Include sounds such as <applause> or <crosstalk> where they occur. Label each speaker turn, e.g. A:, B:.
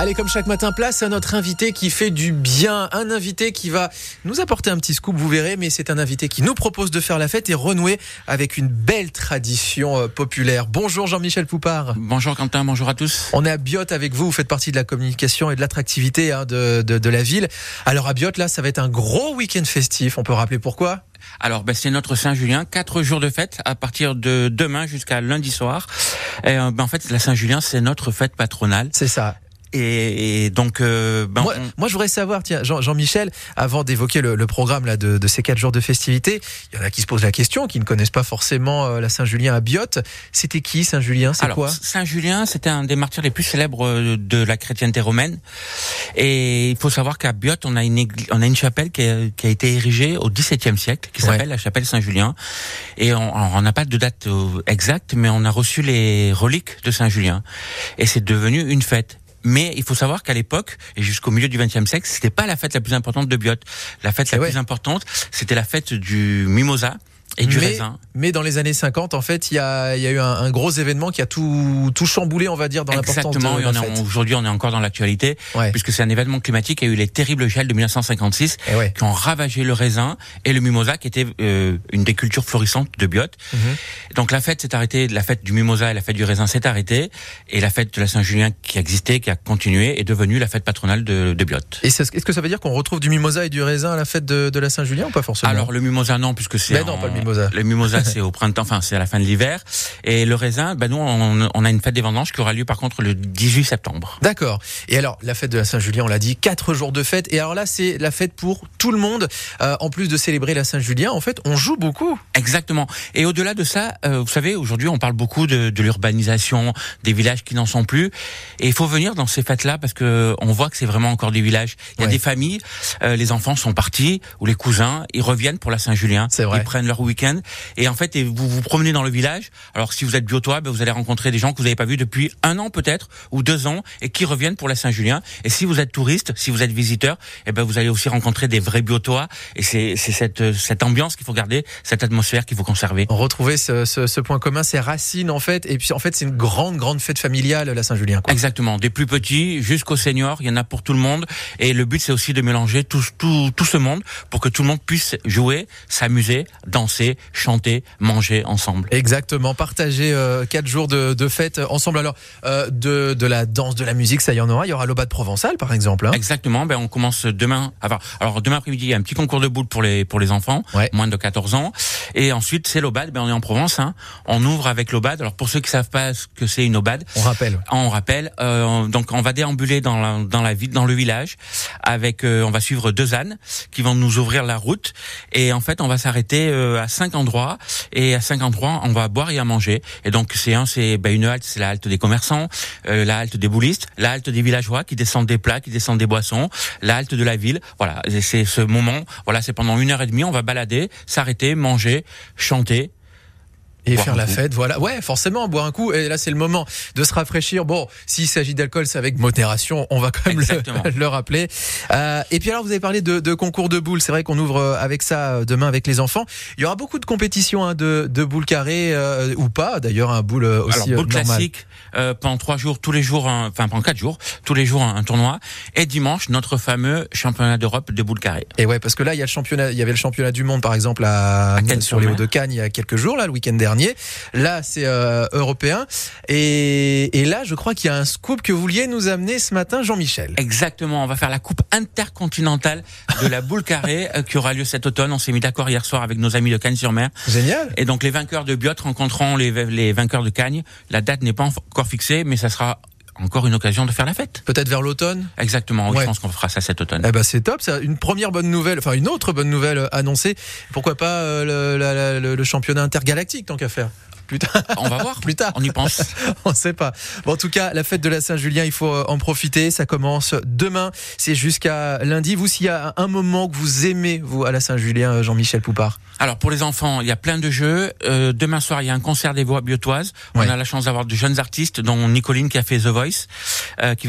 A: Allez, comme chaque matin, place à notre invité qui fait du bien. Un invité qui va nous apporter un petit scoop, vous verrez, mais c'est un invité qui nous propose de faire la fête et renouer avec une belle tradition euh, populaire. Bonjour Jean-Michel Poupard.
B: Bonjour Quentin, bonjour à tous.
A: On est à Biot avec vous, vous faites partie de la communication et de l'attractivité hein, de, de, de la ville. Alors à Biot, là, ça va être un gros week-end festif. On peut rappeler pourquoi?
B: Alors, ben, c'est notre Saint-Julien, quatre jours de fête à partir de demain jusqu'à lundi soir. Et, euh, ben, en fait, la Saint-Julien, c'est notre fête patronale.
A: C'est ça.
B: Et, et donc, euh, ben,
A: moi,
B: on-
A: moi, je voudrais savoir, tiens, Jean- Jean-Michel, avant d'évoquer le, le programme là de, de ces quatre jours de festivités, il y en a qui se posent la question, qui ne connaissent pas forcément euh, la Saint-Julien à Biot. C'était qui Saint-Julien? C'est
B: alors,
A: quoi?
B: Saint-Julien, c'était un des martyrs les plus célèbres euh, de la chrétienté romaine. Et il faut savoir qu'à Biot, on a une, égl- on a une chapelle qui a, qui a été érigée au XVIIe siècle, qui
A: Ouais.
B: s'appelle la chapelle Saint-Julien. Et on n'a pas de date euh, exacte, mais on a reçu les reliques de Saint-Julien. Et c'est devenu une fête. Mais il faut savoir qu'à l'époque, et jusqu'au milieu du XXe siècle, c'était pas la fête la plus importante de Biot. La fête la
A: ouais.
B: plus importante, c'était la fête du mimosa et du
A: mais,
B: raisin.
A: mais dans les années 50, en fait, il y a, y a eu un, un gros événement qui a tout, tout chamboulé, on va dire, dans l'importance de
B: Exactement, aujourd'hui on est encore dans l'actualité,
A: Ouais.
B: puisque c'est un événement climatique. Il y a eu les terribles gels de 1956
A: Eh ouais.
B: qui ont ravagé le raisin et le mimosa, qui était euh, une des cultures florissantes de Biot.
A: Mhm.
B: Donc la fête s'est arrêtée, la fête du mimosa et la fête du raisin s'est arrêtée, et la fête de la Saint-Julien qui existait, qui a continué, est devenue la fête patronale de, de Biot.
A: Et est-ce que ça veut dire qu'on retrouve du mimosa et du raisin à la fête de, de la Saint-Julien ou pas forcément?
B: Alors le mimosa non puisque c'est
A: le mimosa.
B: Le mimosa <laughs> c'est au printemps, enfin c'est à la fin de l'hiver et le raisin, ben nous on, on a une fête des vendanges qui aura lieu par contre le 18 septembre.
A: D'accord. Et alors, la fête de la Saint-Julien, on l'a dit, quatre jours de fête. Et alors là, c'est la fête pour tout le monde. Euh, en plus de célébrer la Saint-Julien, en fait, on joue beaucoup.
B: Exactement. Et au-delà de ça, euh, vous savez, aujourd'hui, on parle beaucoup de, de l'urbanisation, des villages qui n'en sont plus. Et il faut venir dans ces fêtes-là parce que on voit que c'est vraiment encore des villages. Il y a
A: Ouais.
B: des familles, euh, les enfants sont partis ou les cousins, ils reviennent pour la Saint-Julien.
A: C'est vrai.
B: Ils prennent leur week-end. Et en fait, et vous vous promenez dans le village. Alors, si vous êtes biotois, ben, vous allez rencontrer des gens que vous n'avez pas vus depuis un an peut-être ou deux ans et qui reviennent pour la Saint-Julien. Et si vous êtes touriste, si vous êtes visiteur, eh ben vous allez aussi rencontrer des vrais biotois. Et c'est c'est cette cette ambiance qu'il faut garder, cette atmosphère qu'il faut conserver.
A: Retrouver ce, ce, ce point commun, ces racines, en fait. Et puis, en fait, c'est une grande, grande fête familiale, la Saint-Julien. quoi.
B: Exactement, des plus petits jusqu'aux seniors, il y en a pour tout le monde. Et le but, c'est aussi de mélanger tout, tout, tout ce monde pour que tout le monde puisse jouer, s'amuser, danser, chanter, manger ensemble.
A: Exactement. Partager euh, quatre jours de, de fête ensemble. Alors, euh, de, de la danse, de la musique, ça y en aura. Il y aura l'Aubade provençale, par exemple. hein.
B: Exactement, ben on commence demain. Alors demain après-midi, il y a un petit concours de boules pour les pour les enfants,
A: Ouais.
B: moins de 14 ans. Et ensuite, c'est l'Aubade. Ben on est en Provence. Hein. On ouvre avec l'Aubade. Alors pour ceux qui savent pas ce que c'est une Aubade,
A: On rappelle.
B: On rappelle, euh, donc on va déambuler dans la, dans la ville, dans le village, avec, euh, on va suivre deux ânes qui vont nous ouvrir la route, et en fait on va s'arrêter euh, à cinq endroits, et à cinq endroits on va boire et à manger. Et donc c'est un, c'est ben, une halte, c'est la halte des commerçants, euh, la halte des boulistes, la halte des villageois qui descendent des plats, qui descendent des boissons, la halte de la ville. Voilà, c'est ce moment. Voilà, c'est pendant une heure et demie, on va balader, s'arrêter, manger, chanter.
A: Et
B: Boire
A: faire la
B: coup.
A: fête, voilà. Ouais, forcément, boire un coup. Et là, c'est le moment de se rafraîchir. Bon, s'il s'agit d'alcool, c'est avec modération. On va quand même le, <laughs> le rappeler. Euh, et puis alors, vous avez parlé de, de concours de boules. C'est vrai qu'on ouvre euh, avec ça euh, demain avec les enfants. Il y aura beaucoup de compétitions hein, de, de boules carrées euh, ou pas. D'ailleurs, un boule euh, aussi
B: Alors, boule
A: normal.
B: classique, euh, pendant trois jours, tous les jours, un- enfin pendant quatre jours, tous les jours un, un tournoi. Et dimanche, notre fameux championnat d'Europe de boules carrées.
A: Et ouais, parce que là, il y a le championnat, il y avait le championnat du monde, par exemple, à,
B: À
A: sur les Hauts-de-Cannes, il y a quelques jours, là, le week-end dernier. Là, c'est euh, européen. Et, et là, je crois qu'il y a un scoop que vous vouliez nous amener ce matin, Jean-Michel.
B: Exactement, on va faire la coupe intercontinentale de la boule carrée <laughs> euh, qui aura lieu cet automne. On s'est mis d'accord hier soir avec nos amis de Cannes-sur-Mer.
A: Génial.
B: Et donc les vainqueurs de Biot rencontreront les, les vainqueurs de Cagnes. La date n'est pas encore fixée, mais ça sera encore une occasion de faire la fête.
A: Peut-être vers l'automne.
B: Exactement, oui,
A: Ouais.
B: je pense qu'on fera ça cet automne.
A: Eh ben c'est top, ça. Une première bonne nouvelle, enfin une autre bonne nouvelle euh, annoncée. Pourquoi pas euh, le, la- la- le- le championnat intergalactique tant qu'à faire. Plus tard,
B: On va voir, <laughs>
A: plus tard.
B: on y pense. <laughs>
A: on sait pas. Bon, en tout cas, la fête de la Saint-Julien, il faut euh, en profiter. Ça commence demain. C'est jusqu'à lundi. Vous, s'il y a un moment que vous aimez, vous, à la Saint-Julien, euh, Jean-Michel Poupard?
B: Alors pour les enfants, il y a plein de jeux. Euh, demain soir, il y a un concert des voix biotoises.
A: Ouais.
B: On a la chance d'avoir de jeunes artistes, dont Nicoline qui a fait The Voice, euh, qui va